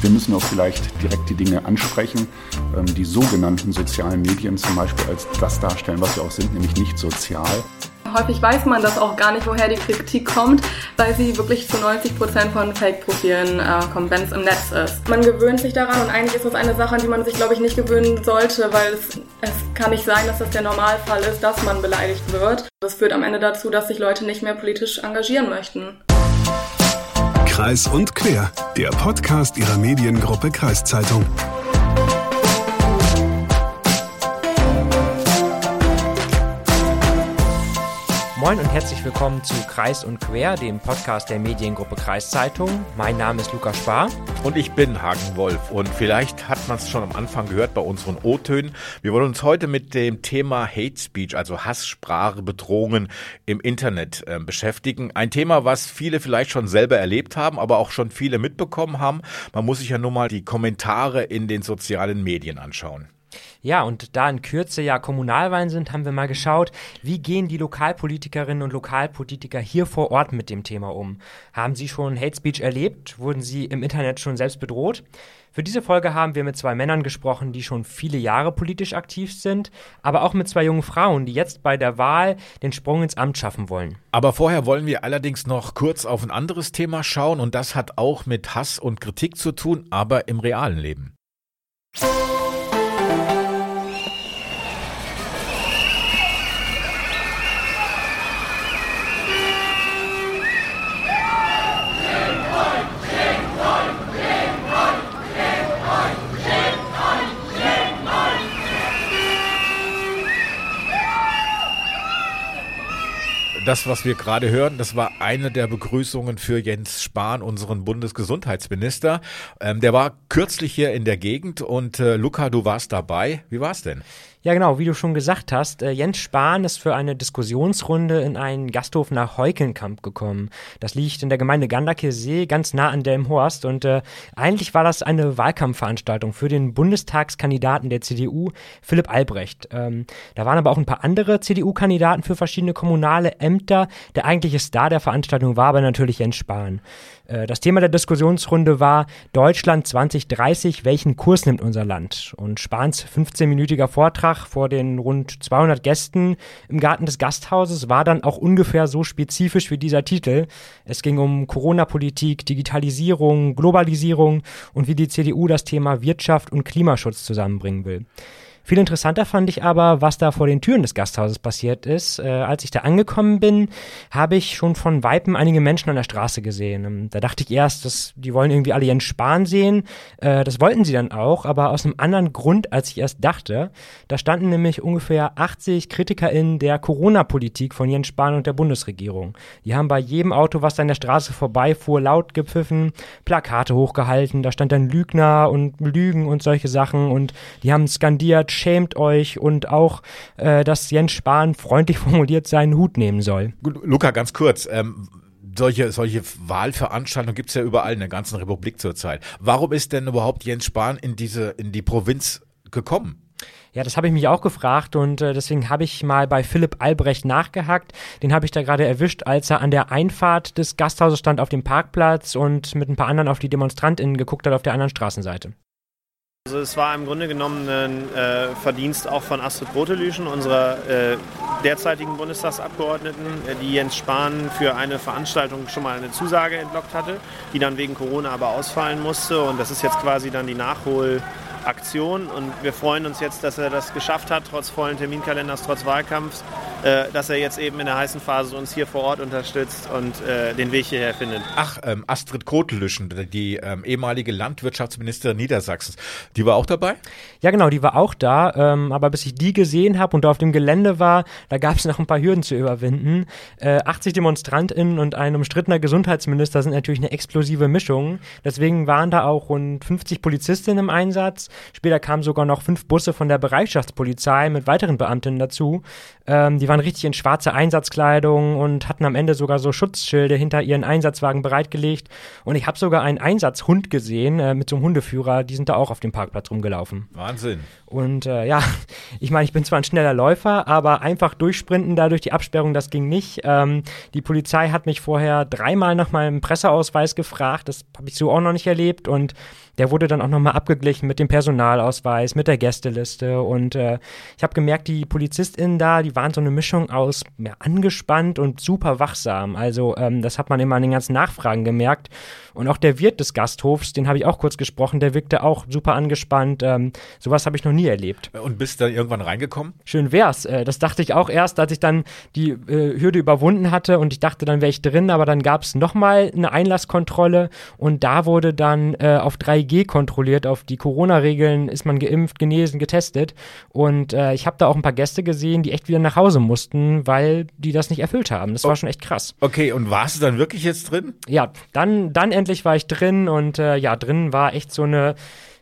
Wir müssen auch vielleicht direkt die Dinge ansprechen, ähm, die sogenannten sozialen Medien zum Beispiel als das darstellen, was sie auch sind, nämlich nicht sozial. Häufig weiß man das auch gar nicht, woher die Kritik kommt, weil sie wirklich zu 90 Prozent von Fake-Profilen äh, kommt, wenn es im Netz ist. Man gewöhnt sich daran und eigentlich ist das eine Sache, an die man sich, glaube ich, nicht gewöhnen sollte, weil es, es kann nicht sein, dass das der Normalfall ist, dass man beleidigt wird. Das führt am Ende dazu, dass sich Leute nicht mehr politisch engagieren möchten. Kreis und Quer, der Podcast ihrer Mediengruppe Kreiszeitung. Moin und herzlich willkommen zu Kreis und Quer, dem Podcast der Mediengruppe Kreiszeitung. Mein Name ist Lukas Spar. Und ich bin Hagen Wolf. Und vielleicht hat man es schon am Anfang gehört bei unseren O-Tönen. Wir wollen uns heute mit dem Thema Hate Speech, also Hasssprache, Bedrohungen im Internet äh, beschäftigen. Ein Thema, was viele vielleicht schon selber erlebt haben, aber auch schon viele mitbekommen haben. Man muss sich ja nur mal die Kommentare in den sozialen Medien anschauen. Ja, und da in Kürze ja Kommunalwahlen sind, haben wir mal geschaut, wie gehen die Lokalpolitikerinnen und Lokalpolitiker hier vor Ort mit dem Thema um? Haben sie schon Hate Speech erlebt? Wurden sie im Internet schon selbst bedroht? Für diese Folge haben wir mit zwei Männern gesprochen, die schon viele Jahre politisch aktiv sind, aber auch mit zwei jungen Frauen, die jetzt bei der Wahl den Sprung ins Amt schaffen wollen. Aber vorher wollen wir allerdings noch kurz auf ein anderes Thema schauen und das hat auch mit Hass und Kritik zu tun, aber im realen Leben. Das, was wir gerade hören, das war eine der Begrüßungen für Jens Spahn, unseren Bundesgesundheitsminister. Ähm, der war kürzlich hier in der Gegend und äh, Luca, du warst dabei. Wie war es denn? Ja, genau, wie du schon gesagt hast, äh, Jens Spahn ist für eine Diskussionsrunde in einen Gasthof nach Heukenkamp gekommen. Das liegt in der Gemeinde Gandakesee, ganz nah an Delmhorst. Und äh, eigentlich war das eine Wahlkampfveranstaltung für den Bundestagskandidaten der CDU, Philipp Albrecht. Ähm, da waren aber auch ein paar andere CDU-Kandidaten für verschiedene kommunale Ämter. Der eigentliche Star der Veranstaltung war aber natürlich Jens Spahn. Äh, das Thema der Diskussionsrunde war Deutschland 2030, welchen Kurs nimmt unser Land? Und Spahns 15-minütiger Vortrag vor den rund 200 Gästen im Garten des Gasthauses war dann auch ungefähr so spezifisch wie dieser Titel. Es ging um Corona-Politik, Digitalisierung, Globalisierung und wie die CDU das Thema Wirtschaft und Klimaschutz zusammenbringen will. Viel interessanter fand ich aber, was da vor den Türen des Gasthauses passiert ist. Äh, als ich da angekommen bin, habe ich schon von Weitem einige Menschen an der Straße gesehen. Ähm, da dachte ich erst, dass die wollen irgendwie alle Jens Spahn sehen. Äh, das wollten sie dann auch, aber aus einem anderen Grund, als ich erst dachte. Da standen nämlich ungefähr 80 KritikerInnen der Corona-Politik von Jens Spahn und der Bundesregierung. Die haben bei jedem Auto, was da an der Straße vorbeifuhr, laut gepfiffen, Plakate hochgehalten. Da stand dann Lügner und Lügen und solche Sachen und die haben skandiert, schämt euch und auch, äh, dass Jens Spahn freundlich formuliert seinen Hut nehmen soll. Luca, ganz kurz. Ähm solche, solche Wahlveranstaltungen gibt es ja überall in der ganzen Republik zurzeit. Warum ist denn überhaupt Jens Spahn in diese, in die Provinz gekommen? Ja, das habe ich mich auch gefragt und äh, deswegen habe ich mal bei Philipp Albrecht nachgehackt. Den habe ich da gerade erwischt, als er an der Einfahrt des Gasthauses stand auf dem Parkplatz und mit ein paar anderen auf die DemonstrantInnen geguckt hat auf der anderen Straßenseite. Also es war im Grunde genommen ein äh, Verdienst auch von Astrid Grotelüschen, unserer äh, derzeitigen Bundestagsabgeordneten, äh, die Jens Spahn für eine Veranstaltung schon mal eine Zusage entlockt hatte, die dann wegen Corona aber ausfallen musste. Und das ist jetzt quasi dann die Nachholaktion. Und wir freuen uns jetzt, dass er das geschafft hat, trotz vollen Terminkalenders, trotz Wahlkampfs, äh, dass er jetzt eben in der heißen Phase uns hier vor Ort unterstützt und äh, den Weg hierher findet. Ach, ähm, Astrid Kotelüschen, die ähm, ehemalige Landwirtschaftsministerin Niedersachsens, die war auch dabei? Ja, genau, die war auch da. Ähm, aber bis ich die gesehen habe und auf dem Gelände war, da gab es noch ein paar Hürden zu überwinden. Äh, 80 DemonstrantInnen und ein umstrittener Gesundheitsminister sind natürlich eine explosive Mischung. Deswegen waren da auch rund 50 Polizistinnen im Einsatz. Später kamen sogar noch fünf Busse von der Bereitschaftspolizei mit weiteren Beamtinnen dazu. Ähm, die waren richtig in schwarzer Einsatzkleidung und hatten am Ende sogar so Schutzschilde hinter ihren Einsatzwagen bereitgelegt. Und ich habe sogar einen Einsatzhund gesehen äh, mit so einem Hundeführer. Die sind da auch auf dem Parkplatz rumgelaufen. Wahnsinn. Und äh, ja, ich meine, ich bin zwar ein schneller Läufer, aber einfach durchsprinten da durch die Absperrung, das ging nicht. Ähm, die Polizei hat mich vorher dreimal nach meinem Presseausweis gefragt. Das habe ich so auch noch nicht erlebt. Und der wurde dann auch nochmal abgeglichen mit dem Personalausweis, mit der Gästeliste und äh, ich habe gemerkt, die PolizistInnen da, die waren so eine Mischung aus ja, angespannt und super wachsam. Also ähm, das hat man immer an den ganzen Nachfragen gemerkt. Und auch der Wirt des Gasthofs, den habe ich auch kurz gesprochen, der wirkte auch super angespannt. Ähm, sowas habe ich noch nie erlebt. Und bist dann irgendwann reingekommen? Schön wär's. Äh, das dachte ich auch erst, als ich dann die äh, Hürde überwunden hatte und ich dachte, dann wäre ich drin, aber dann gab es nochmal eine Einlasskontrolle und da wurde dann äh, auf 3G kontrolliert, auf die Corona-Regeln ist man geimpft, genesen, getestet. Und äh, ich habe da auch ein paar Gäste gesehen, die echt wieder nach Hause mussten, weil die das nicht erfüllt haben. Das war schon echt krass. Okay, und warst du dann wirklich jetzt drin? Ja, dann, dann endlich endlich war ich drin und äh, ja, drin war echt so eine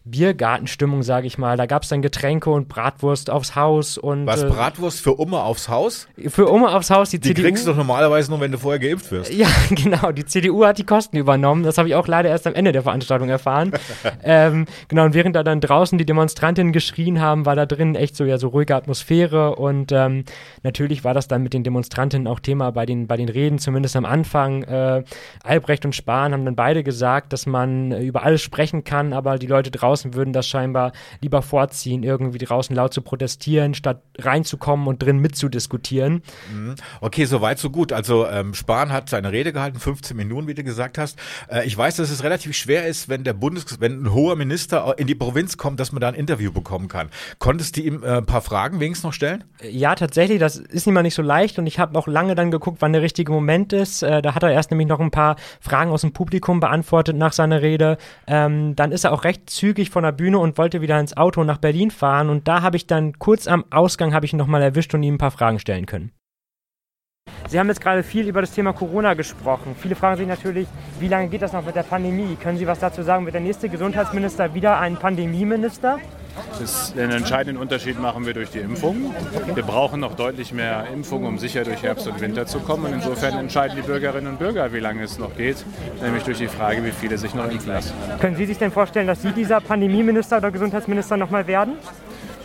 Biergartenstimmung, sage ich mal. Da gab es dann Getränke und Bratwurst aufs Haus und. Was äh, Bratwurst für Umme aufs Haus? Für Umme aufs Haus, die, die CDU. Die kriegst du doch normalerweise nur, wenn du vorher geimpft wirst. Ja, genau. Die CDU hat die Kosten übernommen. Das habe ich auch leider erst am Ende der Veranstaltung erfahren. ähm, genau, und während da dann draußen die Demonstrantinnen geschrien haben, war da drin echt so ja so ruhige Atmosphäre und ähm, natürlich war das dann mit den Demonstrantinnen auch Thema bei den, bei den Reden, zumindest am Anfang. Äh, Albrecht und Spahn haben dann beide gesagt, dass man über alles sprechen kann, aber die Leute draußen würden das scheinbar lieber vorziehen, irgendwie draußen laut zu protestieren, statt reinzukommen und drin mitzudiskutieren. Mhm. Okay, soweit so gut. Also ähm, Spahn hat seine Rede gehalten, 15 Minuten, wie du gesagt hast. Äh, ich weiß, dass es relativ schwer ist, wenn der Bundes, wenn ein hoher Minister in die Provinz kommt, dass man da ein Interview bekommen kann. Konntest du ihm äh, ein paar Fragen wenigstens noch stellen? Ja, tatsächlich. Das ist immer nicht so leicht und ich habe auch lange dann geguckt, wann der richtige Moment ist. Äh, da hat er erst nämlich noch ein paar Fragen aus dem Publikum beantwortet nach seiner Rede. Ähm, dann ist er auch recht zügig von der Bühne Bühne und wollte wieder ins Auto nach Berlin fahren und da habe ich dann kurz am Ausgang habe ich ihn nochmal erwischt und ihm ein paar Fragen stellen können. Sie haben jetzt gerade viel über das Thema Corona gesprochen. Viele fragen sich natürlich, wie lange geht das noch mit der Pandemie? Können Sie was dazu sagen? Wird der nächste Gesundheitsminister wieder ein Pandemieminister? Den entscheidenden Unterschied machen wir durch die Impfung. Wir brauchen noch deutlich mehr Impfungen, um sicher durch Herbst und Winter zu kommen. Und insofern entscheiden die Bürgerinnen und Bürger, wie lange es noch geht, nämlich durch die Frage, wie viele sich noch impfen lassen. Können Sie sich denn vorstellen, dass Sie dieser Pandemieminister oder Gesundheitsminister nochmal werden?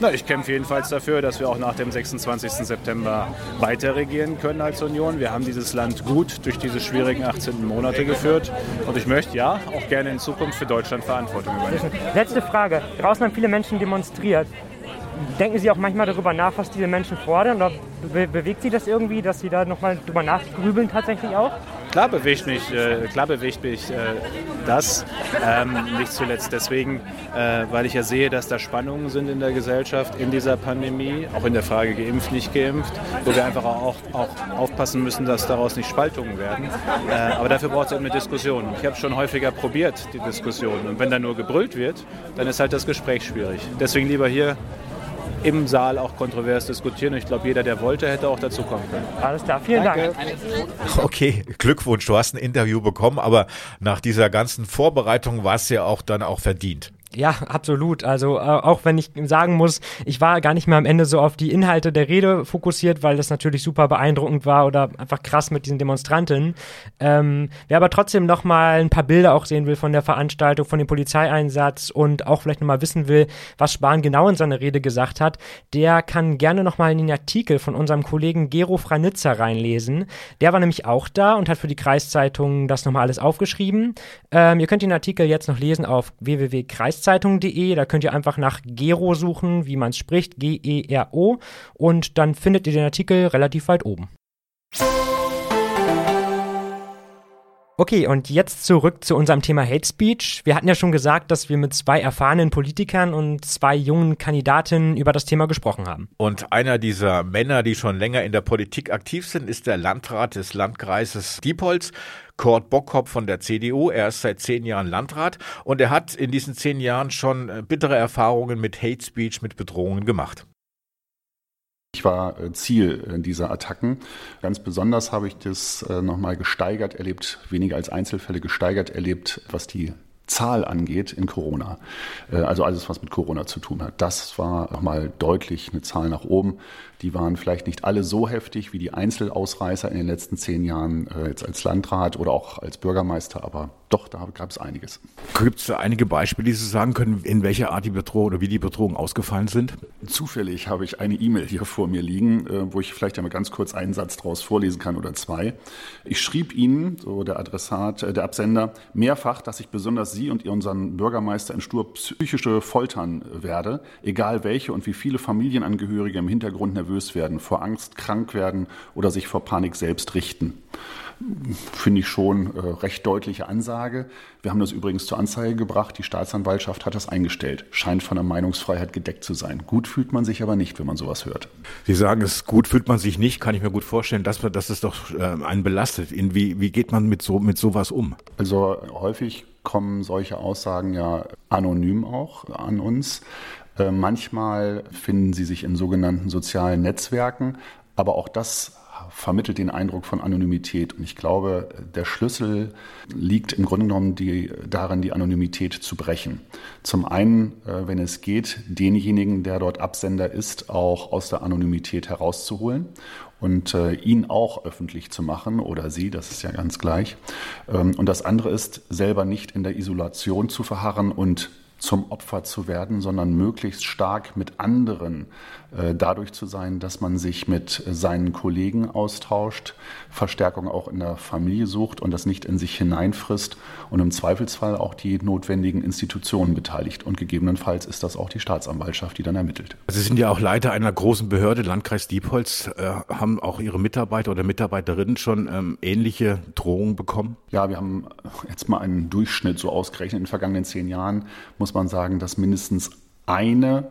Na, ich kämpfe jedenfalls dafür, dass wir auch nach dem 26. September weiter regieren können als Union. Wir haben dieses Land gut durch diese schwierigen 18 Monate geführt. Und ich möchte ja auch gerne in Zukunft für Deutschland Verantwortung übernehmen. Letzte Frage. Draußen haben viele Menschen demonstriert. Denken Sie auch manchmal darüber nach, was diese Menschen fordern? Oder be bewegt Sie das irgendwie, dass Sie da nochmal drüber nachgrübeln tatsächlich auch? Klar bewegt mich, äh, klar bewegt mich äh, das, ähm, nicht zuletzt deswegen, äh, weil ich ja sehe, dass da Spannungen sind in der Gesellschaft in dieser Pandemie, auch in der Frage geimpft, nicht geimpft, wo wir einfach auch, auch aufpassen müssen, dass daraus nicht Spaltungen werden. Äh, aber dafür braucht es eine Diskussion. Ich habe schon häufiger probiert, die Diskussion. Und wenn da nur gebrüllt wird, dann ist halt das Gespräch schwierig. Deswegen lieber hier im Saal auch kontrovers diskutieren. Ich glaube, jeder, der wollte, hätte auch dazu kommen können. Alles klar, vielen Danke. Dank. Okay, Glückwunsch, du hast ein Interview bekommen, aber nach dieser ganzen Vorbereitung war es ja auch dann auch verdient. Ja, absolut. Also äh, auch wenn ich sagen muss, ich war gar nicht mehr am Ende so auf die Inhalte der Rede fokussiert, weil das natürlich super beeindruckend war oder einfach krass mit diesen Demonstranten. Ähm, wer aber trotzdem noch mal ein paar Bilder auch sehen will von der Veranstaltung, von dem Polizeieinsatz und auch vielleicht noch mal wissen will, was Spahn genau in seiner Rede gesagt hat, der kann gerne noch mal in den Artikel von unserem Kollegen Gero Franitzer reinlesen. Der war nämlich auch da und hat für die Kreiszeitung das noch mal alles aufgeschrieben. Ähm, ihr könnt den Artikel jetzt noch lesen auf www.kreiszeitung Tageszeitung.de. Da könnt ihr einfach nach Gero suchen, wie man es spricht, G-E-R-O. Und dann findet ihr den Artikel relativ weit oben. Okay, und jetzt zurück zu unserem Thema Hate Speech. Wir hatten ja schon gesagt, dass wir mit zwei erfahrenen Politikern und zwei jungen Kandidatinnen über das Thema gesprochen haben. Und einer dieser Männer, die schon länger in der Politik aktiv sind, ist der Landrat des Landkreises Diepholz. Kurt Bockhop von der CDU. Er ist seit zehn Jahren Landrat und er hat in diesen zehn Jahren schon äh, bittere Erfahrungen mit Hate Speech, mit Bedrohungen gemacht. Ich war äh, Ziel äh, dieser Attacken. Ganz besonders habe ich das nochmal gesteigert erlebt, weniger als Einzelfälle gesteigert erlebt, was die Zahl angeht in Corona. Also alles, was mit Corona zu tun hat. Das war nochmal deutlich eine Zahl nach oben. Die waren vielleicht nicht alle so heftig wie die Einzelausreißer in den letzten zehn Jahren jetzt als Landrat oder auch als Bürgermeister, aber doch, da gab es einiges. Gibt es einige Beispiele, die Sie sagen können, in welcher Art die Bedrohung oder wie die Bedrohungen ausgefallen sind? Zufällig habe ich eine E-Mail hier vor mir liegen, äh, wo ich vielleicht einmal ganz kurz einen Satz daraus vorlesen kann oder zwei. Ich schrieb Ihnen, so der Adressat, äh, der Absender, mehrfach, dass ich besonders Sie und unseren Bürgermeister in Stur psychische Foltern werde, egal welche und wie viele Familienangehörige im Hintergrund nervös werden, vor Angst krank werden oder sich vor Panik selbst richten finde ich schon äh, recht deutliche Ansage. Wir haben das übrigens zur Anzeige gebracht. Die Staatsanwaltschaft hat das eingestellt. Scheint von der Meinungsfreiheit gedeckt zu sein. Gut fühlt man sich aber nicht, wenn man sowas hört. Sie sagen, es gut fühlt man sich nicht, kann ich mir gut vorstellen, dass, dass es doch äh, einen belastet. In wie, wie geht man mit, so, mit sowas um? Also häufig kommen solche Aussagen ja anonym auch an uns. Äh, manchmal finden sie sich in sogenannten sozialen Netzwerken, aber auch das vermittelt den Eindruck von Anonymität. Und ich glaube, der Schlüssel liegt im Grunde genommen die, darin, die Anonymität zu brechen. Zum einen, äh, wenn es geht, denjenigen, der dort Absender ist, auch aus der Anonymität herauszuholen und äh, ihn auch öffentlich zu machen oder sie, das ist ja ganz gleich. Ähm, und das andere ist, selber nicht in der Isolation zu verharren und zum Opfer zu werden, sondern möglichst stark mit anderen dadurch zu sein, dass man sich mit seinen Kollegen austauscht, Verstärkung auch in der Familie sucht und das nicht in sich hineinfrisst und im Zweifelsfall auch die notwendigen Institutionen beteiligt. Und gegebenenfalls ist das auch die Staatsanwaltschaft, die dann ermittelt. Sie sind ja auch Leiter einer großen Behörde, Landkreis Diepholz. Äh, haben auch Ihre Mitarbeiter oder Mitarbeiterinnen schon ähm, ähnliche Drohungen bekommen? Ja, wir haben jetzt mal einen Durchschnitt so ausgerechnet. In den vergangenen zehn Jahren muss man sagen, dass mindestens eine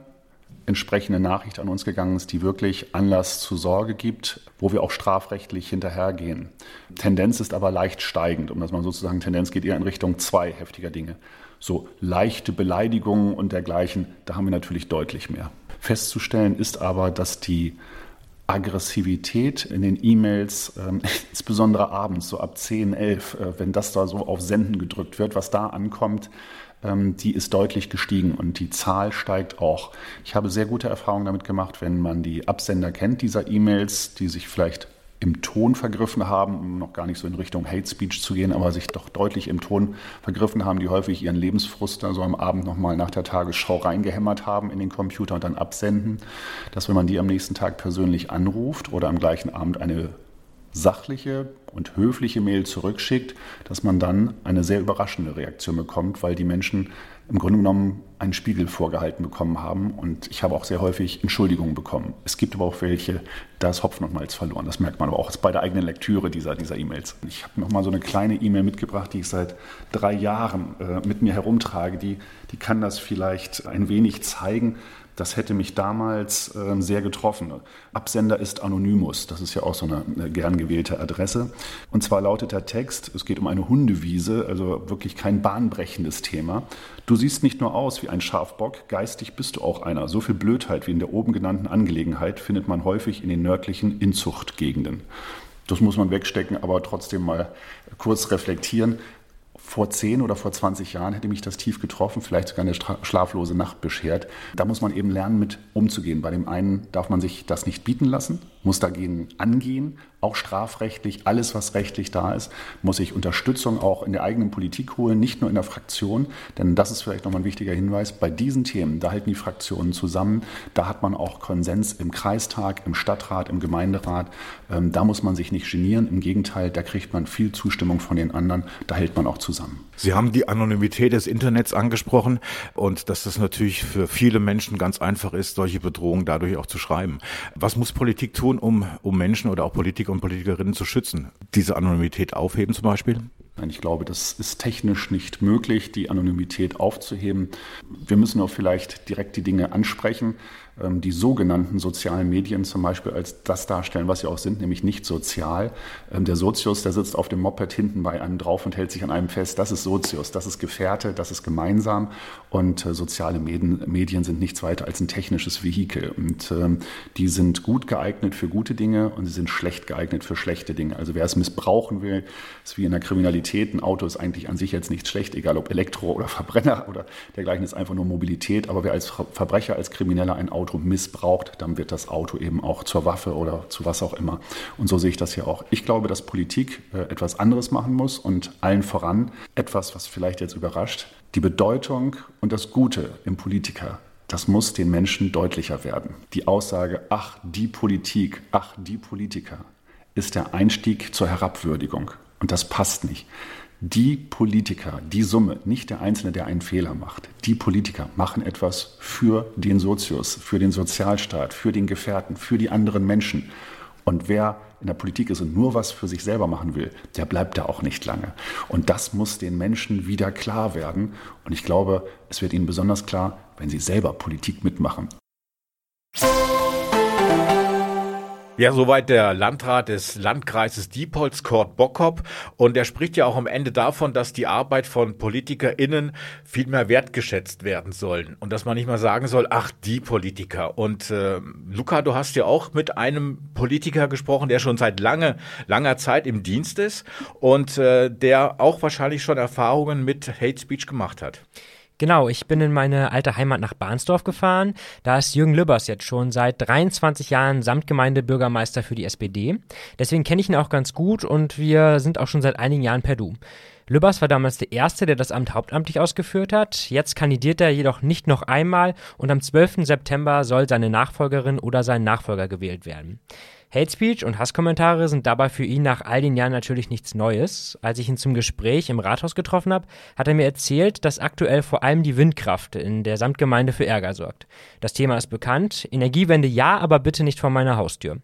entsprechende Nachricht an uns gegangen ist, die wirklich Anlass zur Sorge gibt, wo wir auch strafrechtlich hinterhergehen. Tendenz ist aber leicht steigend, um das mal sozusagen, Tendenz geht eher in Richtung zwei heftiger Dinge. So leichte Beleidigungen und dergleichen, da haben wir natürlich deutlich mehr. Festzustellen ist aber, dass die Aggressivität in den E-Mails, äh, insbesondere abends, so ab 10, 11, äh, wenn das da so auf Senden gedrückt wird, was da ankommt, die ist deutlich gestiegen und die Zahl steigt auch. Ich habe sehr gute Erfahrungen damit gemacht, wenn man die Absender kennt dieser E-Mails, die sich vielleicht im Ton vergriffen haben, um noch gar nicht so in Richtung Hate Speech zu gehen, aber sich doch deutlich im Ton vergriffen haben, die häufig ihren Lebensfrust da so am Abend nochmal nach der Tagesschau reingehämmert haben in den Computer und dann absenden, dass wenn man die am nächsten Tag persönlich anruft oder am gleichen Abend eine sachliche und höfliche Mail zurückschickt, dass man dann eine sehr überraschende Reaktion bekommt, weil die Menschen im Grunde genommen einen Spiegel vorgehalten bekommen haben. Und ich habe auch sehr häufig Entschuldigungen bekommen. Es gibt aber auch welche, da ist Hopfen und Malz verloren. Das merkt man aber auch bei der eigenen Lektüre dieser dieser E-Mails. Ich habe noch mal so eine kleine E-Mail mitgebracht, die ich seit drei Jahren äh, mit mir herumtrage. Die, die kann das vielleicht ein wenig zeigen. Das hätte mich damals äh, sehr getroffen. Absender ist Anonymous. Das ist ja auch so eine, eine, gern gewählte Adresse. Und zwar lautet der Text, es geht um eine Hundewiese, also wirklich kein bahnbrechendes Thema. Du siehst nicht nur aus wie ein Schafbock, geistig bist du auch einer. So viel Blödheit wie in der oben genannten Angelegenheit findet man häufig in den nördlichen Inzuchtgegenden. Das muss man wegstecken, aber trotzdem mal kurz reflektieren vor 10 oder vor 20 Jahren hätte mich das tief getroffen, vielleicht sogar eine schlaflose Nacht beschert. Da muss man eben lernen, mit umzugehen. Bei dem einen darf man sich das nicht bieten lassen, muss dagegen angehen, auch strafrechtlich, alles, was rechtlich da ist, muss ich Unterstützung auch in der eigenen Politik holen, nicht nur in der Fraktion. Denn das ist vielleicht nochmal ein wichtiger Hinweis. Bei diesen Themen, da halten die Fraktionen zusammen. Da hat man auch Konsens im Kreistag, im Stadtrat, im Gemeinderat. Ähm, da muss man sich nicht genieren. Im Gegenteil, da kriegt man viel Zustimmung von den anderen. Da hält man auch zusammen. Sie haben die Anonymität des Internets angesprochen und dass das natürlich für viele Menschen ganz einfach ist, solche Bedrohungen dadurch auch zu schreiben. Was muss Politik tun, um, um Menschen oder auch Politiker und Politikerinnen zu schützen? Diese Anonymität aufheben zum Beispiel? Nein, ich glaube, das ist technisch nicht möglich, die Anonymität aufzuheben. Wir müssen auch vielleicht direkt die Dinge ansprechen. Ähm, die sogenannten sozialen Medien zum Beispiel als das darstellen, was sie auch sind, nämlich nicht sozial. Ähm, der Sozius, der sitzt auf dem Moped hinten bei einem drauf und hält sich an einem fest. Das ist Sozius, das ist Gefährte, das ist gemeinsam. Und äh, soziale Medien, sind nichts weiter als ein technisches Vehikel. Und ähm, die sind gut geeignet für gute Dinge und sie sind schlecht geeignet für schlechte Dinge. Also wer es missbrauchen will, ist wie in der Kriminalität. Ein Auto ist eigentlich an sich jetzt nicht schlecht, egal ob Elektro oder Verbrenner oder dergleichen ist einfach nur Mobilität. Aber wer als Verbrecher, als Krimineller ein Auto Auto missbraucht, dann wird das Auto eben auch zur Waffe oder zu was auch immer. Und so sehe ich das hier auch. Ich glaube, dass Politik äh, etwas anderes machen muss und allen voran etwas, was vielleicht jetzt überrascht, die Bedeutung und das Gute im Politiker das muss den Menschen deutlicher werden. Die Aussage, ach, die Politik, ach, die Politiker, ist der Einstieg zur Herabwürdigung. Und das passt nicht. Die Politiker, die Summe, nicht der Einzelne, der einen Fehler macht, die Politiker machen etwas für den Sozius, für den Sozialstaat, für den Gefährten, für die anderen Menschen. Und wer in der Politik ist und nur was für sich selber machen will, der bleibt da auch nicht lange. Und das muss den Menschen wieder klar werden. Und ich glaube, es wird ihnen besonders klar, wenn sie selber Politik mitmachen. Ja, soweit der Landrat des Landkreises Diepholz, Kurt Bockhop. Und er spricht ja auch am Ende davon, dass die Arbeit von PolitikerInnen viel mehr wertgeschätzt werden sollen. Und dass man nicht mal sagen soll, ach, die Politiker. Und äh, Luca, du hast ja auch mit einem Politiker gesprochen, der schon seit lange, langer Zeit im Dienst ist und äh, der auch wahrscheinlich schon Erfahrungen mit Hate Speech gemacht hat. Genau, ich bin in meine alte Heimat nach Bahnsdorf gefahren. Da ist Jürgen Lübbers jetzt schon seit 23 Jahren Samtgemeindebürgermeister für die SPD. Deswegen kenne ich ihn auch ganz gut und wir sind auch schon seit einigen Jahren per Du. Lübbers war damals der Erste, der das Amt hauptamtlich ausgeführt hat. Jetzt kandidiert er jedoch nicht noch einmal und am 12. September soll seine Nachfolgerin oder sein Nachfolger gewählt werden. Hate Speech und Hasskommentare sind dabei für ihn nach all den Jahren natürlich nichts Neues. Als ich ihn zum Gespräch im Rathaus getroffen habe, hat er mir erzählt, dass aktuell vor allem die Windkraft in der Samtgemeinde für Ärger sorgt. Das Thema ist bekannt. Energiewende ja, aber bitte nicht vor meiner Haustür.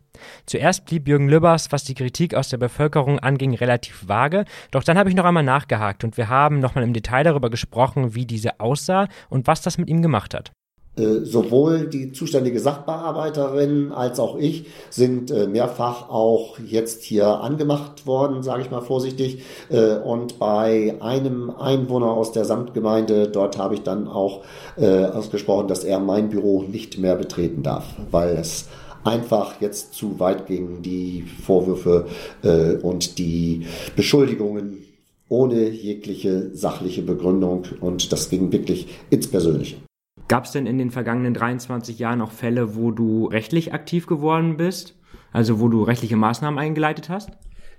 Zuerst blieb Jürgen Lübbers, was die Kritik aus der Bevölkerung anging, relativ vage. Doch dann habe ich noch einmal nachgehakt und wir haben nochmal im Detail darüber gesprochen, wie diese aussah und was das mit ihm gemacht hat. Äh, sowohl die zuständige Sachbearbeiterin als auch ich sind äh, mehrfach auch jetzt hier angemacht worden, sage ich mal vorsichtig. Äh, und bei einem Einwohner aus der Samtgemeinde, dort habe ich dann auch ausgesprochen, dass er mein Büro nicht mehr betreten darf, weil es einfach jetzt zu weit ging, die Vorwürfe und die Beschuldigungen ohne jegliche sachliche Begründung. Und das ging wirklich ins Persönliche. Gab es denn in den vergangenen 23 Jahren auch Fälle, wo du rechtlich aktiv geworden bist? Also wo du rechtliche Maßnahmen eingeleitet hast?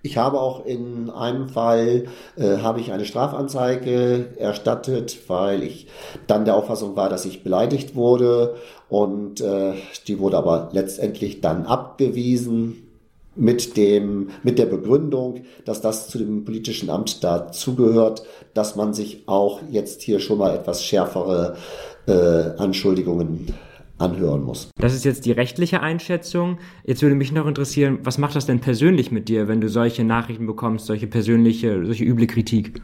Ich habe auch in einem Fall äh, habe ich eine Strafanzeige erstattet, weil ich dann der Auffassung war, dass ich beleidigt wurde und äh, die wurde aber letztendlich dann abgewiesen mit dem mit der Begründung, dass das zu dem politischen Amt dazugehört, dass man sich auch jetzt hier schon mal etwas schärfere äh, Anschuldigungen anhören muss. Das ist jetzt die rechtliche Einschätzung. Jetzt würde mich noch interessieren, was macht das denn persönlich mit dir, wenn du solche Nachrichten bekommst, solche persönliche, solche üble Kritik?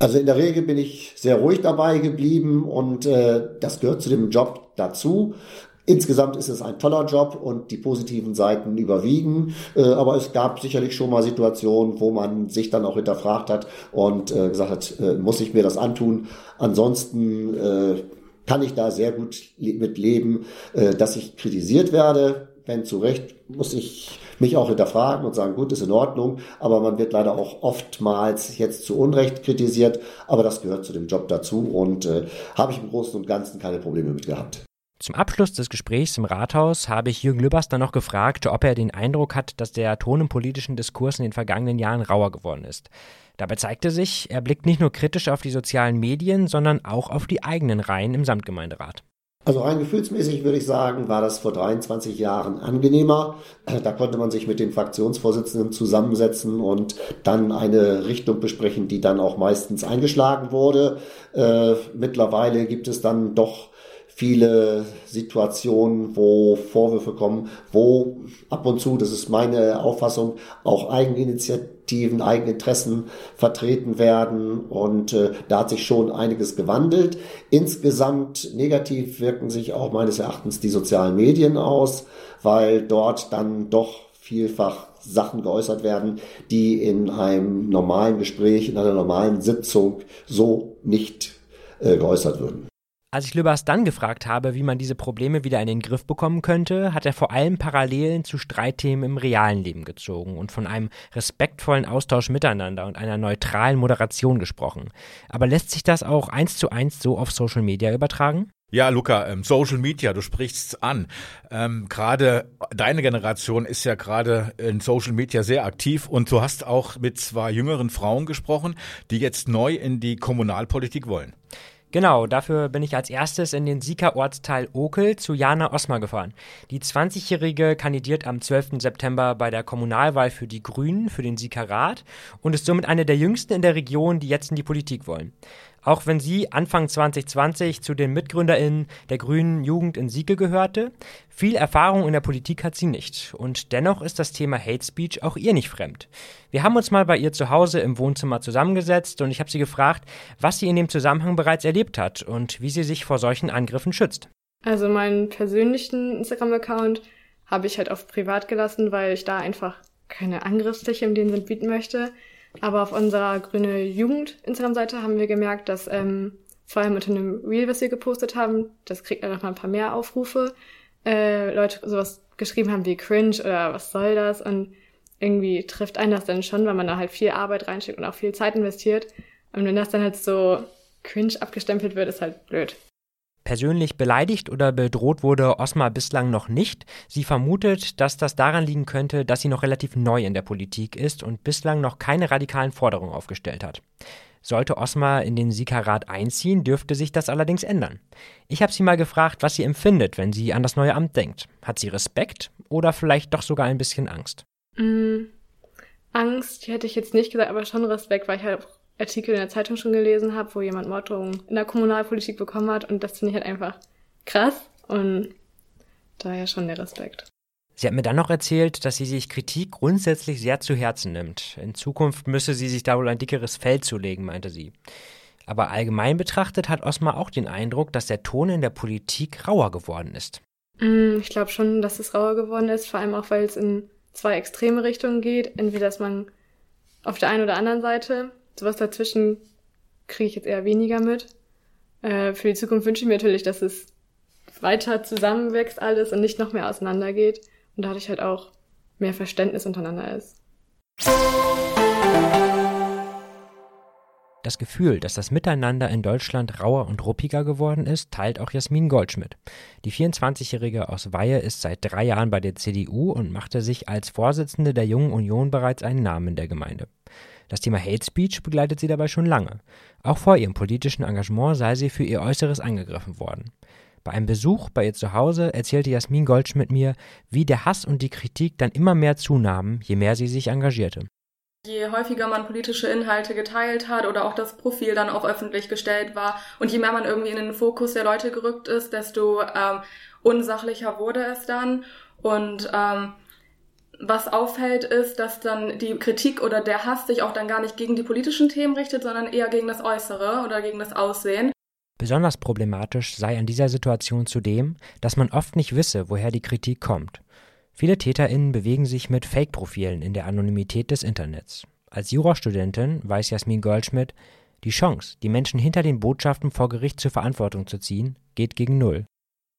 Also in der Regel bin ich sehr ruhig dabei geblieben und äh, das gehört zu dem Job dazu. Insgesamt ist es ein toller Job und die positiven Seiten überwiegen. Äh, aber es gab sicherlich schon mal Situationen, wo man sich dann auch hinterfragt hat und äh, gesagt hat, äh, muss ich mir das antun? Ansonsten kann ich da sehr gut mit leben, dass ich kritisiert werde. Wenn zu Recht, muss ich mich auch hinterfragen und sagen, gut, ist in Ordnung, aber man wird leider auch oftmals jetzt zu Unrecht kritisiert, aber das gehört zu dem Job dazu und habe ich im Großen und Ganzen keine Probleme mit gehabt. Zum Abschluss des Gesprächs im Rathaus habe ich Jürgen Lübbers dann noch gefragt, ob er den Eindruck hat, dass der Ton im politischen Diskurs in den vergangenen Jahren rauer geworden ist. Dabei zeigte sich, er blickt nicht nur kritisch auf die sozialen Medien, sondern auch auf die eigenen Reihen im Samtgemeinderat. Also rein gefühlsmäßig würde ich sagen, war das vor 23 Jahren angenehmer. Da konnte man sich mit den Fraktionsvorsitzenden zusammensetzen und dann eine Richtung besprechen, die dann auch meistens eingeschlagen wurde. Äh, mittlerweile gibt es dann doch viele Situationen, wo Vorwürfe kommen, wo ab und zu, das ist meine Auffassung, auch Eigeninitiativen, Eigeninteressen vertreten werden. Und äh, da hat sich schon einiges gewandelt. Insgesamt negativ wirken sich auch meines Erachtens die sozialen Medien aus, weil dort dann doch vielfach Sachen geäußert werden, die in einem normalen Gespräch, in einer normalen Sitzung so nicht äh, geäußert würden. Als ich Lübers dann gefragt habe, wie man diese Probleme wieder in den Griff bekommen könnte, hat er vor allem Parallelen zu Streitthemen im realen Leben gezogen und von einem respektvollen Austausch miteinander und einer neutralen Moderation gesprochen. Aber lässt sich das auch eins zu eins so auf Social Media übertragen? Ja, Luca, ähm, Social Media, du sprichst an. Ähm, gerade deine Generation ist ja gerade in Social Media sehr aktiv und du hast auch mit zwei jüngeren Frauen gesprochen, die jetzt neu in die Kommunalpolitik wollen. Genau, dafür bin ich als erstes in den Sieger-Ortsteil Okel zu Jana Osmar gefahren. Die 20-Jährige kandidiert am 12. September bei der Kommunalwahl für die Grünen, für den Siegerrat und ist somit eine der jüngsten in der Region, die jetzt in die Politik wollen. Auch wenn sie Anfang 2020 zu den MitgründerInnen der Grünen Jugend in Sieke gehörte, viel Erfahrung in der Politik hat sie nicht. Und dennoch ist das Thema Hate Speech auch ihr nicht fremd. Wir haben uns mal bei ihr zu Hause im Wohnzimmer zusammengesetzt und ich habe sie gefragt, was sie in dem Zusammenhang bereits erlebt hat und wie sie sich vor solchen Angriffen schützt. Also meinen persönlichen Instagram-Account habe ich halt auf privat gelassen, weil ich da einfach keine Angriffsfläche in dem Sinn bieten möchte. Aber auf unserer Grüne Jugend Instagram-Seite haben wir gemerkt, dass ähm, vor allem unter einem Reel, was wir gepostet haben, das kriegt dann noch mal ein paar mehr Aufrufe, äh, Leute sowas geschrieben haben wie cringe oder was soll das und irgendwie trifft einen das dann schon, weil man da halt viel Arbeit reinsteckt und auch viel Zeit investiert. Und wenn das dann halt so cringe abgestempelt wird, ist halt blöd. Persönlich beleidigt oder bedroht wurde Osma bislang noch nicht. Sie vermutet, dass das daran liegen könnte, dass sie noch relativ neu in der Politik ist und bislang noch keine radikalen Forderungen aufgestellt hat. Sollte Osma in den Siegerrat einziehen, dürfte sich das allerdings ändern. Ich habe sie mal gefragt, was sie empfindet, wenn sie an das neue Amt denkt. Hat sie Respekt oder vielleicht doch sogar ein bisschen Angst? Mm, Angst hätte ich jetzt nicht gesagt, aber schon Respekt, weil ich halt Artikel in der Zeitung schon gelesen habe, wo jemand Morddrohungen in der Kommunalpolitik bekommen hat und das finde ich halt einfach krass und daher schon der Respekt. Sie hat mir dann noch erzählt, dass sie sich Kritik grundsätzlich sehr zu Herzen nimmt. In Zukunft müsse sie sich da wohl ein dickeres Fell zulegen, meinte sie. Aber allgemein betrachtet hat Osmar auch den Eindruck, dass der Ton in der Politik rauer geworden ist. Mm, ich glaube schon, dass es rauer geworden ist, vor allem auch, weil es in zwei extreme Richtungen geht. Entweder, dass man auf der einen oder anderen Seite Sowas dazwischen kriege ich jetzt eher weniger mit. Äh, für die Zukunft wünsche ich mir natürlich, dass es weiter zusammenwächst alles und nicht noch mehr auseinandergeht und dadurch halt auch mehr Verständnis untereinander ist. Das Gefühl, dass das Miteinander in Deutschland rauer und ruppiger geworden ist, teilt auch Jasmin Goldschmidt. Die 24-Jährige aus Weihe ist seit drei Jahren bei der CDU und machte sich als Vorsitzende der Jungen Union bereits einen Namen in der Gemeinde. Das Thema Hate Speech begleitet sie dabei schon lange. Auch vor ihrem politischen Engagement sei sie für ihr Äußeres angegriffen worden. Bei einem Besuch bei ihr zu Hause erzählte Jasmin Goldschmidt mir, wie der Hass und die Kritik dann immer mehr zunahmen, je mehr sie sich engagierte. Je häufiger man politische Inhalte geteilt hat oder auch das Profil dann auch öffentlich gestellt war und je mehr man irgendwie in den Fokus der Leute gerückt ist, desto ähm, unsachlicher wurde es dann. Und ähm, was auffällt, ist, dass dann die Kritik oder der Hass sich auch dann gar nicht gegen die politischen Themen richtet, sondern eher gegen das Äußere oder gegen das Aussehen. Besonders problematisch sei an dieser Situation zudem, dass man oft nicht wisse, woher die Kritik kommt. Viele TäterInnen bewegen sich mit Fake-Profilen in der Anonymität des Internets. Als Jurastudentin weiß Jasmin Goldschmidt, die Chance, die Menschen hinter den Botschaften vor Gericht zur Verantwortung zu ziehen, geht gegen Null.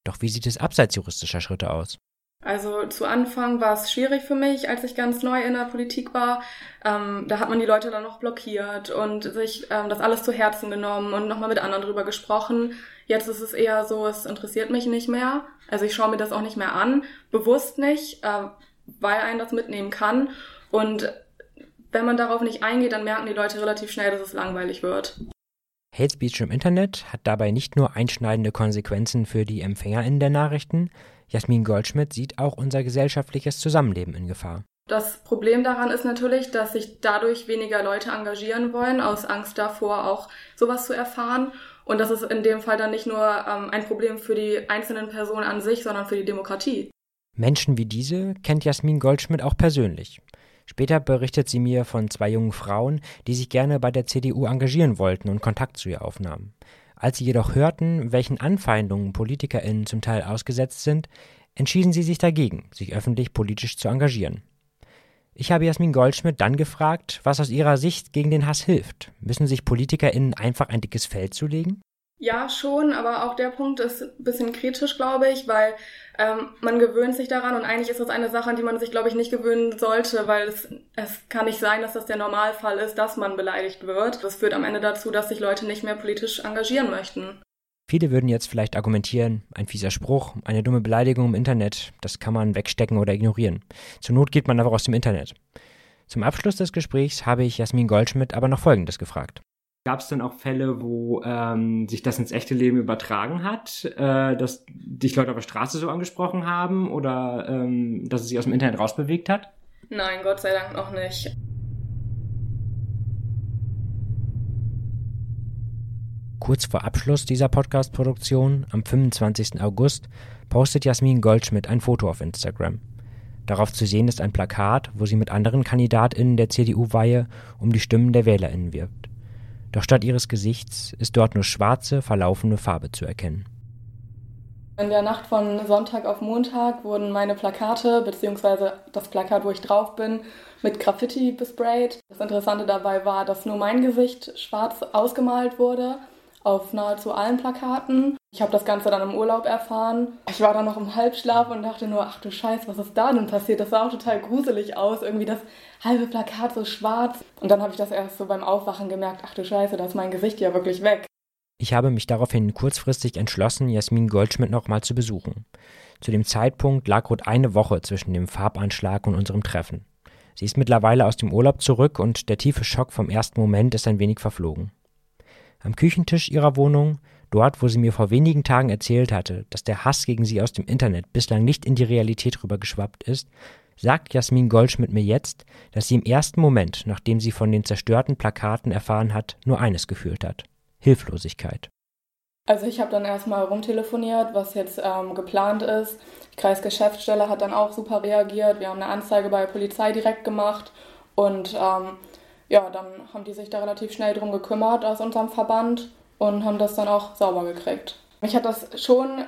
Doch wie sieht es abseits juristischer Schritte aus? Also zu Anfang war es schwierig für mich, als ich ganz neu in der Politik war. Ähm, da hat man die Leute dann noch blockiert und sich ähm, das alles zu Herzen genommen und nochmal mit anderen drüber gesprochen. Jetzt ist es eher so, es interessiert mich nicht mehr. Also ich schaue mir das auch nicht mehr an, bewusst nicht, äh, weil einen das mitnehmen kann. Und wenn man darauf nicht eingeht, dann merken die Leute relativ schnell, dass es langweilig wird. Hate Speech im Internet hat dabei nicht nur einschneidende Konsequenzen für die EmpfängerInnen der Nachrichten, Jasmin Goldschmidt sieht auch unser gesellschaftliches Zusammenleben in Gefahr. Das Problem daran ist natürlich, dass sich dadurch weniger Leute engagieren wollen, aus Angst davor, auch sowas zu erfahren. Und das ist in dem Fall dann nicht nur ähm, ein Problem für die einzelnen Personen an sich, sondern für die Demokratie. Menschen wie diese kennt Jasmin Goldschmidt auch persönlich. Später berichtet sie mir von zwei jungen Frauen, die sich gerne bei der CDU engagieren wollten und Kontakt zu ihr aufnahmen. Als sie jedoch hörten, welchen Anfeindungen PolitikerInnen zum Teil ausgesetzt sind, entschieden sie sich dagegen, sich öffentlich politisch zu engagieren. Ich habe Jasmin Goldschmidt dann gefragt, was aus ihrer Sicht gegen den Hass hilft. Müssen sich PolitikerInnen einfach ein dickes Feld zulegen? Ja, schon, aber auch der Punkt ist ein bisschen kritisch, glaube ich, weil ähm, man gewöhnt sich daran und eigentlich ist das eine Sache, an die man sich, glaube ich, nicht gewöhnen sollte, weil es, es kann nicht sein, dass das der Normalfall ist, dass man beleidigt wird. Das führt am Ende dazu, dass sich Leute nicht mehr politisch engagieren möchten. Viele würden jetzt vielleicht argumentieren, ein fieser Spruch, eine dumme Beleidigung im Internet, das kann man wegstecken oder ignorieren. Zur Not geht man einfach aus dem Internet. Zum Abschluss des Gesprächs habe ich Jasmin Goldschmidt aber noch Folgendes gefragt. Gab es dann auch Fälle, wo ähm, sich das ins echte Leben übertragen hat, äh, dass dich Leute auf der Straße so angesprochen haben oder ähm, dass es sich aus dem Internet rausbewegt hat? Nein, Gott sei Dank noch nicht. Kurz vor Abschluss dieser Podcast-Produktion, am 25. August, postet Jasmin Goldschmidt ein Foto auf Instagram. Darauf zu sehen ist ein Plakat, wo sie mit anderen KandidatInnen der CDU-Weihe um die Stimmen der WählerInnen wirbt. Doch statt ihres Gesichts ist dort nur schwarze, verlaufene Farbe zu erkennen. In der Nacht von Sonntag auf Montag wurden meine Plakate, beziehungsweise das Plakat, wo ich drauf bin, mit Graffiti besprayt. Das Interessante dabei war, dass nur mein Gesicht schwarz ausgemalt wurde auf nahezu allen Plakaten. Ich habe das Ganze dann im Urlaub erfahren. Ich war dann noch im Halbschlaf und dachte nur, ach du Scheiß, was ist da denn passiert? Das sah auch total gruselig aus, irgendwie das halbe Plakat so schwarz. Und dann habe ich das erst so beim Aufwachen gemerkt, ach du Scheiße, da ist mein Gesicht ja wirklich weg. Ich habe mich daraufhin kurzfristig entschlossen, Jasmin Goldschmidt nochmal zu besuchen. Zu dem Zeitpunkt lag rund eine Woche zwischen dem Farbanschlag und unserem Treffen. Sie ist mittlerweile aus dem Urlaub zurück und der tiefe Schock vom ersten Moment ist ein wenig verflogen. Am Küchentisch ihrer Wohnung, dort, wo sie mir vor wenigen Tagen erzählt hatte, dass der Hass gegen sie aus dem Internet bislang nicht in die Realität rübergeschwappt ist, sagt Jasmin Goldschmidt mir jetzt, dass sie im ersten Moment, nachdem sie von den zerstörten Plakaten erfahren hat, nur eines gefühlt hat. Hilflosigkeit. Also ich habe dann erstmal rumtelefoniert, was jetzt ähm, geplant ist. Die Kreisgeschäftsstelle hat dann auch super reagiert. Wir haben eine Anzeige bei der Polizei direkt gemacht und ähm, ja, dann haben die sich da relativ schnell drum gekümmert aus unserem Verband und haben das dann auch sauber gekriegt. Mich hat das schon,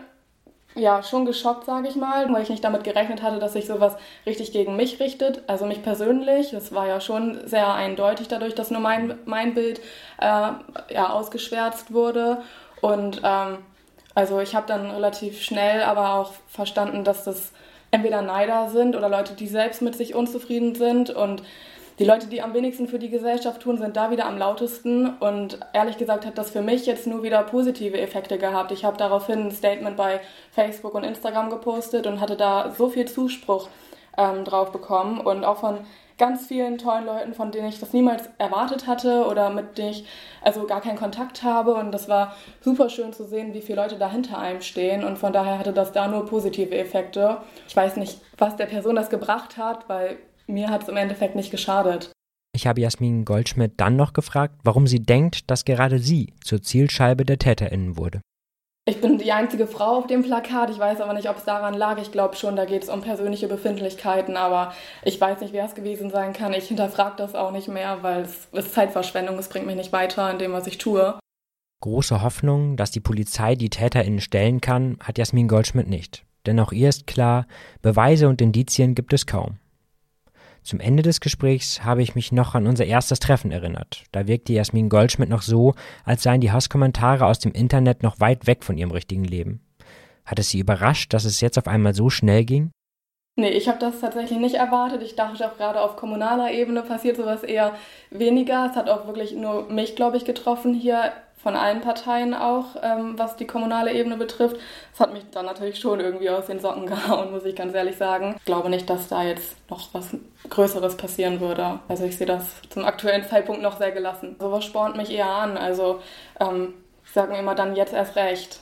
ja, schon geschockt, sage ich mal, weil ich nicht damit gerechnet hatte, dass sich sowas richtig gegen mich richtet, also mich persönlich. Das war ja schon sehr eindeutig dadurch, dass nur mein, mein Bild äh, ja, ausgeschwärzt wurde. Und ähm, also ich habe dann relativ schnell aber auch verstanden, dass das entweder Neider sind oder Leute, die selbst mit sich unzufrieden sind und die Leute, die am wenigsten für die Gesellschaft tun, sind da wieder am lautesten. Und ehrlich gesagt hat das für mich jetzt nur wieder positive Effekte gehabt. Ich habe daraufhin ein Statement bei Facebook und Instagram gepostet und hatte da so viel Zuspruch ähm, drauf bekommen und auch von ganz vielen tollen Leuten, von denen ich das niemals erwartet hatte oder mit denen ich also gar keinen Kontakt habe. Und das war super schön zu sehen, wie viele Leute da hinter einem stehen. Und von daher hatte das da nur positive Effekte. Ich weiß nicht, was der Person das gebracht hat, weil mir hat es im Endeffekt nicht geschadet. Ich habe Jasmin Goldschmidt dann noch gefragt, warum sie denkt, dass gerade sie zur Zielscheibe der TäterInnen wurde. Ich bin die einzige Frau auf dem Plakat. Ich weiß aber nicht, ob es daran lag. Ich glaube schon, da geht es um persönliche Befindlichkeiten. Aber ich weiß nicht, wer es gewesen sein kann. Ich hinterfrage das auch nicht mehr, weil es ist Zeitverschwendung. Es bringt mich nicht weiter in dem, was ich tue. Große Hoffnung, dass die Polizei die TäterInnen stellen kann, hat Jasmin Goldschmidt nicht. Denn auch ihr ist klar, Beweise und Indizien gibt es kaum. Zum Ende des Gesprächs habe ich mich noch an unser erstes Treffen erinnert. Da wirkte Jasmin Goldschmidt noch so, als seien die Hasskommentare aus dem Internet noch weit weg von ihrem richtigen Leben. Hat es sie überrascht, dass es jetzt auf einmal so schnell ging? Nee, ich habe das tatsächlich nicht erwartet. Ich dachte auch gerade auf kommunaler Ebene passiert sowas eher weniger. Es hat auch wirklich nur mich, glaube ich, getroffen hier von allen Parteien auch, ähm, was die kommunale Ebene betrifft. Das hat mich dann natürlich schon irgendwie aus den Socken gehauen, muss ich ganz ehrlich sagen. Ich glaube nicht, dass da jetzt noch was Größeres passieren würde. Also ich sehe das zum aktuellen Zeitpunkt noch sehr gelassen. Sowas spornt mich eher an. Also ähm, ich sage mir immer dann jetzt erst recht.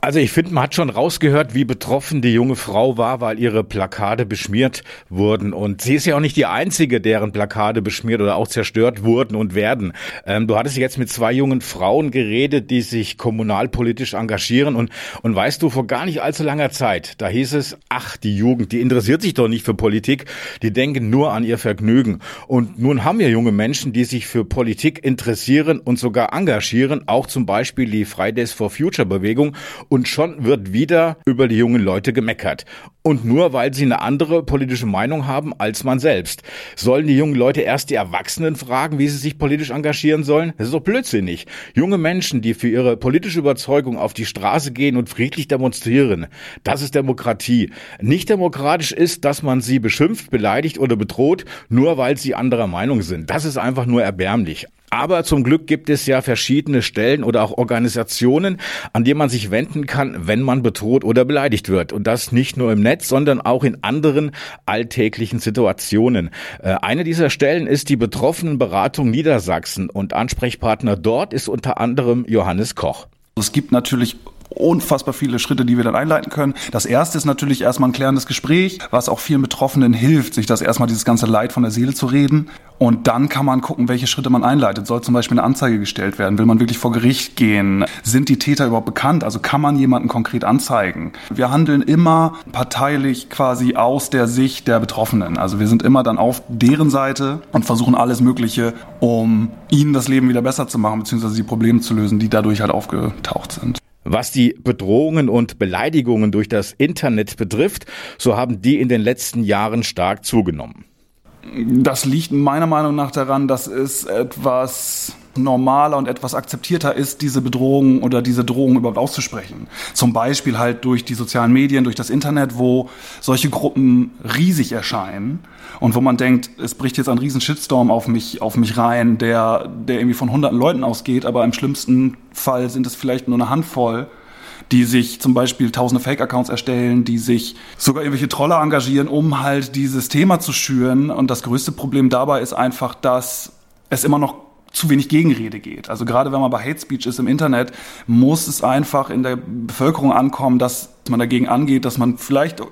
Also ich finde, man hat schon rausgehört, wie betroffen die junge Frau war, weil ihre Plakate beschmiert wurden. Und sie ist ja auch nicht die Einzige, deren Plakate beschmiert oder auch zerstört wurden und werden. Ähm, du hattest jetzt mit zwei jungen Frauen geredet, die sich kommunalpolitisch engagieren. Und, und weißt du, vor gar nicht allzu langer Zeit, da hieß es, ach, die Jugend, die interessiert sich doch nicht für Politik, die denken nur an ihr Vergnügen. Und nun haben wir junge Menschen, die sich für Politik interessieren und sogar engagieren, auch zum Beispiel die Fridays for Future Bewegung und schon wird wieder über die jungen Leute gemeckert. Und nur weil sie eine andere politische Meinung haben als man selbst. Sollen die jungen Leute erst die Erwachsenen fragen, wie sie sich politisch engagieren sollen? Das ist doch blödsinnig. Junge Menschen, die für ihre politische Überzeugung auf die Straße gehen und friedlich demonstrieren, das ist Demokratie. Nicht demokratisch ist, dass man sie beschimpft, beleidigt oder bedroht, nur weil sie anderer Meinung sind. Das ist einfach nur erbärmlich. Aber zum Glück gibt es ja verschiedene Stellen oder auch Organisationen, an die man sich wenden kann, wenn man bedroht oder beleidigt wird. Und das nicht nur im Netz, sondern auch in anderen alltäglichen Situationen. Äh, eine dieser Stellen ist die Betroffenenberatung Niedersachsen und Ansprechpartner dort ist unter anderem Johannes Koch. Es gibt natürlich unfassbar viele Schritte, die wir dann einleiten können. Das erste ist natürlich erstmal ein klärendes Gespräch, was auch vielen Betroffenen hilft, sich das erstmal dieses ganze Leid von der Seele zu reden. Und dann kann man gucken, welche Schritte man einleitet. Soll zum Beispiel eine Anzeige gestellt werden? Will man wirklich vor Gericht gehen? Sind die Täter überhaupt bekannt? Also kann man jemanden konkret anzeigen? Wir handeln immer parteilich quasi aus der Sicht der Betroffenen. Also wir sind immer dann auf deren Seite und versuchen alles Mögliche, um ihnen das Leben wieder besser zu machen, beziehungsweise die Probleme zu lösen, die dadurch halt aufgetaucht sind. Was die Bedrohungen und Beleidigungen durch das Internet betrifft, so haben die in den letzten Jahren stark zugenommen. Das liegt meiner Meinung nach daran, dass es etwas normaler und etwas akzeptierter ist, diese Bedrohung oder diese Drohung überhaupt auszusprechen. Zum Beispiel halt durch die sozialen Medien, durch das Internet, wo solche Gruppen riesig erscheinen und wo man denkt, es bricht jetzt ein riesen Shitstorm auf mich, auf mich rein, der, der irgendwie von hunderten Leuten ausgeht, aber im schlimmsten Fall sind es vielleicht nur eine Handvoll, die sich zum Beispiel tausende Fake-Accounts erstellen, die sich sogar irgendwelche Troller engagieren, um halt dieses Thema zu schüren. Und das größte Problem dabei ist einfach, dass es immer noch zu wenig Gegenrede geht. Also gerade wenn man bei Hate Speech ist im Internet, muss es einfach in der Bevölkerung ankommen, dass man dagegen angeht, dass man vielleicht ein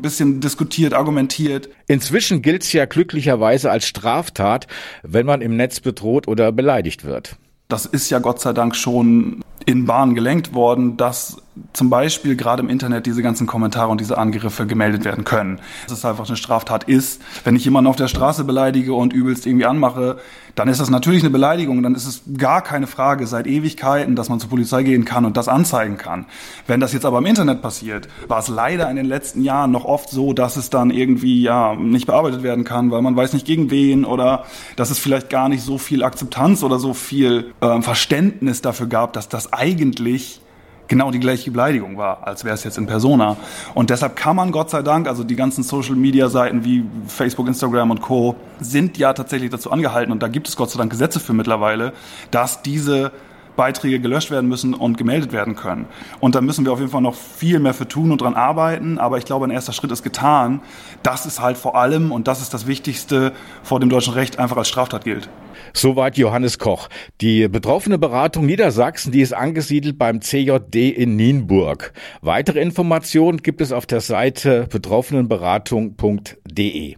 bisschen diskutiert, argumentiert. Inzwischen gilt es ja glücklicherweise als Straftat, wenn man im Netz bedroht oder beleidigt wird. Das ist ja Gott sei Dank schon in Bahn gelenkt worden, dass zum Beispiel gerade im Internet diese ganzen Kommentare und diese Angriffe gemeldet werden können. Dass es einfach eine Straftat ist. Wenn ich jemanden auf der Straße beleidige und übelst irgendwie anmache, dann ist das natürlich eine Beleidigung. Dann ist es gar keine Frage seit Ewigkeiten, dass man zur Polizei gehen kann und das anzeigen kann. Wenn das jetzt aber im Internet passiert, war es leider in den letzten Jahren noch oft so, dass es dann irgendwie ja nicht bearbeitet werden kann, weil man weiß nicht gegen wen oder dass es vielleicht gar nicht so viel Akzeptanz oder so viel äh, Verständnis dafür gab, dass das eigentlich genau die gleiche Beleidigung war, als wäre es jetzt in Persona. Und deshalb kann man Gott sei Dank, also die ganzen Social-Media-Seiten wie Facebook, Instagram und Co. sind ja tatsächlich dazu angehalten und da gibt es Gott sei Dank Gesetze für mittlerweile, dass diese Beiträge gelöscht werden müssen und gemeldet werden können. Und da müssen wir auf jeden Fall noch viel mehr für tun und dran arbeiten. Aber ich glaube, ein erster Schritt ist getan. Das ist halt vor allem, und das ist das Wichtigste, vor dem deutschen Recht einfach als Straftat gilt. Soweit Johannes Koch. Die betroffene Beratung Niedersachsen, die ist angesiedelt beim CJD in Nienburg. Weitere Informationen gibt es auf der Seite betroffenenberatung.de.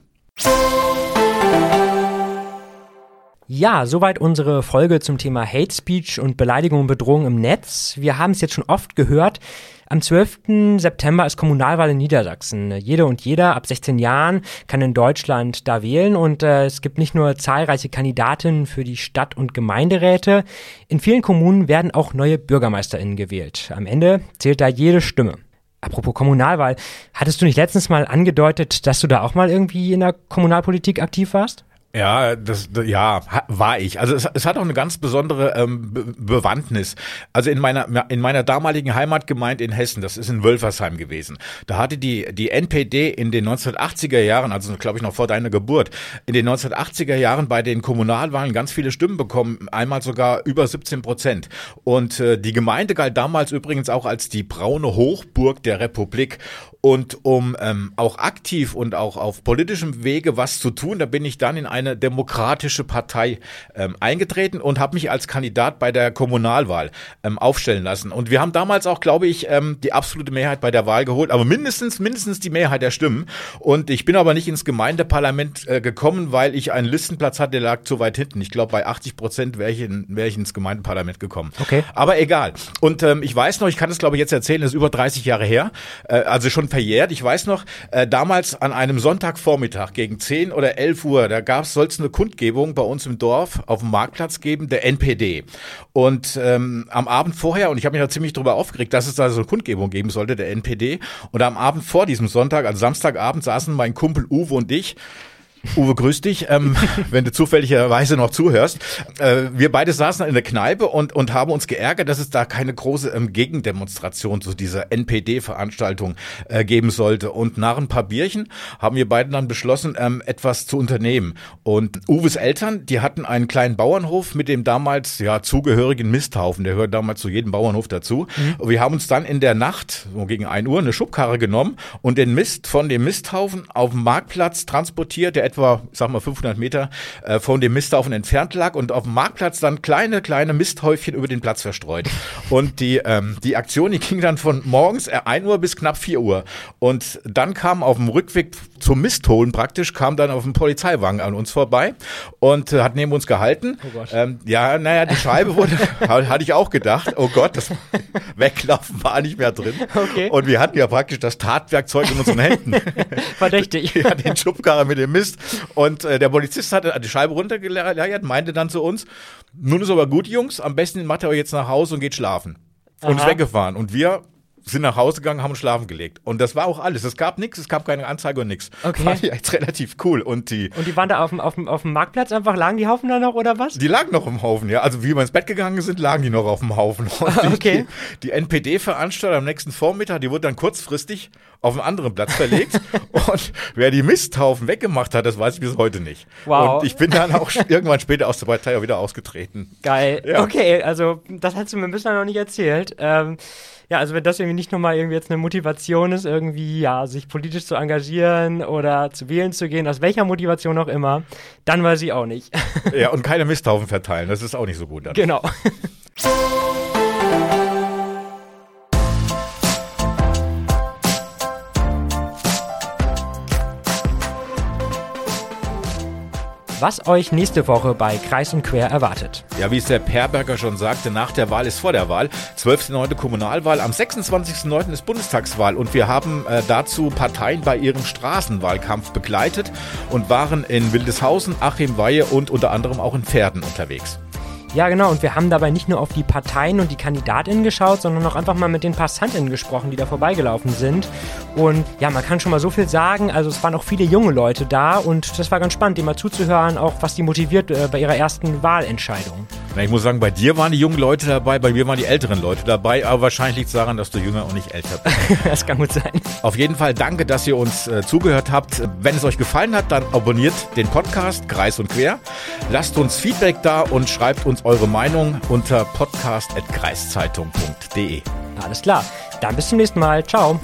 Ja, soweit unsere Folge zum Thema Hate Speech und Beleidigung und Bedrohung im Netz. Wir haben es jetzt schon oft gehört. Am 12. September ist Kommunalwahl in Niedersachsen. Jede und jeder ab 16 Jahren kann in Deutschland da wählen und äh, es gibt nicht nur zahlreiche Kandidatinnen für die Stadt- und Gemeinderäte. In vielen Kommunen werden auch neue BürgermeisterInnen gewählt. Am Ende zählt da jede Stimme. Apropos Kommunalwahl, hattest du nicht letztens mal angedeutet, dass du da auch mal irgendwie in der Kommunalpolitik aktiv warst? Ja, das, ja, war ich. Also es, es hat auch eine ganz besondere ähm, Be Bewandtnis. Also in meiner in meiner damaligen Heimatgemeinde in Hessen, das ist in Wölfersheim gewesen. Da hatte die die NPD in den 1980er Jahren, also glaube ich noch vor deiner Geburt, in den 1980er Jahren bei den Kommunalwahlen ganz viele Stimmen bekommen, einmal sogar über 17 Prozent. Und äh, die Gemeinde galt damals übrigens auch als die braune Hochburg der Republik. Und um ähm, auch aktiv und auch auf politischem Wege was zu tun, da bin ich dann in eine demokratische Partei ähm, eingetreten und habe mich als Kandidat bei der Kommunalwahl ähm, aufstellen lassen. Und wir haben damals auch, glaube ich, ähm, die absolute Mehrheit bei der Wahl geholt, aber mindestens, mindestens die Mehrheit der Stimmen. Und ich bin aber nicht ins Gemeindeparlament äh, gekommen, weil ich einen Listenplatz hatte, der lag zu weit hinten. Ich glaube, bei 80 Prozent wäre ich, in, wär ich ins Gemeindeparlament gekommen. Okay. Aber egal. Und ähm, ich weiß noch, ich kann es, glaube ich, jetzt erzählen, das ist über 30 Jahre her, äh, also schon verjährt. Ich weiß noch, äh, damals an einem Sonntagvormittag gegen 10 oder 11 Uhr, da gab soll es eine Kundgebung bei uns im Dorf auf dem Marktplatz geben, der NPD. Und ähm, am Abend vorher, und ich habe mich da ziemlich drüber aufgeregt, dass es da so eine Kundgebung geben sollte, der NPD. Und am Abend vor diesem Sonntag, also Samstagabend, saßen mein Kumpel Uwe und ich Uwe, grüß dich, ähm, wenn du zufälligerweise noch zuhörst. Äh, wir beide saßen in der Kneipe und, und haben uns geärgert, dass es da keine große ähm, Gegendemonstration zu dieser NPD-Veranstaltung äh, geben sollte. Und nach ein paar Bierchen haben wir beide dann beschlossen, ähm, etwas zu unternehmen. Und Uwes Eltern, die hatten einen kleinen Bauernhof mit dem damals ja zugehörigen Misthaufen. Der hört damals zu jedem Bauernhof dazu. Mhm. Und wir haben uns dann in der Nacht, so gegen ein Uhr, eine Schubkarre genommen und den Mist von dem Misthaufen auf dem Marktplatz transportiert, der etwa, sag mal, 500 Meter äh, von dem Misthaufen entfernt lag und auf dem Marktplatz dann kleine, kleine Misthäufchen über den Platz verstreut. Und die, ähm, die Aktion, die ging dann von morgens äh, 1 Uhr bis knapp 4 Uhr. Und dann kam auf dem Rückweg zum Mistholen praktisch, kam dann auf dem Polizeiwagen an uns vorbei und äh, hat neben uns gehalten. Oh Gott. Ähm, ja, naja, die Scheibe wurde, hatte ich auch gedacht, oh Gott, das Weglaufen war nicht mehr drin. Okay. Und wir hatten ja praktisch das Tatwerkzeug in unseren Händen. Verdächtig. Ja, den Schubkarre mit dem Mist. Und äh, der Polizist hatte die Scheibe runtergeleiert, meinte dann zu uns, nun ist aber gut, Jungs, am besten macht ihr euch jetzt nach Hause und geht schlafen. Und ist weggefahren. Und wir sind nach Hause gegangen, haben uns schlafen gelegt. Und das war auch alles. Es gab nichts, es gab keine Anzeige und nichts. Okay. War jetzt relativ cool. Und die, und die waren da auf dem, auf, dem, auf dem Marktplatz einfach, lagen die Haufen da noch oder was? Die lagen noch im Haufen, ja. Also wie wir ins Bett gegangen sind, lagen die noch auf dem Haufen. Und okay. Die, die NPD-Veranstaltung am nächsten Vormittag, die wurde dann kurzfristig auf einen anderen Platz verlegt. und wer die Misthaufen weggemacht hat, das weiß ich bis heute nicht. Wow. Und ich bin dann auch irgendwann später aus der Partei auch wieder ausgetreten. Geil. Ja. Okay, also das hast du mir bislang noch nicht erzählt. Ähm, ja, also wenn das irgendwie nicht nochmal irgendwie jetzt eine Motivation ist, irgendwie, ja, sich politisch zu engagieren oder zu wählen zu gehen, aus welcher Motivation auch immer, dann weiß ich auch nicht. Ja, und keine Misthaufen verteilen, das ist auch nicht so gut. Dann. Genau. Was euch nächste Woche bei Kreis und Quer erwartet. Ja, wie es der Perberger schon sagte, nach der Wahl ist vor der Wahl. 12.9. Kommunalwahl, am 26.9. ist Bundestagswahl und wir haben äh, dazu Parteien bei ihrem Straßenwahlkampf begleitet und waren in Wildeshausen, Achim Weihe und unter anderem auch in Pferden unterwegs. Ja, genau. Und wir haben dabei nicht nur auf die Parteien und die KandidatInnen geschaut, sondern auch einfach mal mit den PassantInnen gesprochen, die da vorbeigelaufen sind. Und ja, man kann schon mal so viel sagen. Also es waren auch viele junge Leute da und das war ganz spannend, dem mal zuzuhören, auch was die motiviert äh, bei ihrer ersten Wahlentscheidung. Na, ich muss sagen, bei dir waren die jungen Leute dabei, bei mir waren die älteren Leute dabei, aber wahrscheinlich liegt es daran, dass du jünger und nicht älter bist. das kann gut sein. Auf jeden Fall danke, dass ihr uns äh, zugehört habt. Wenn es euch gefallen hat, dann abonniert den Podcast Kreis und Quer. Lasst uns Feedback da und schreibt uns eure Meinung unter podcast.kreiszeitung.de. Alles klar. Dann bis zum nächsten Mal. Ciao.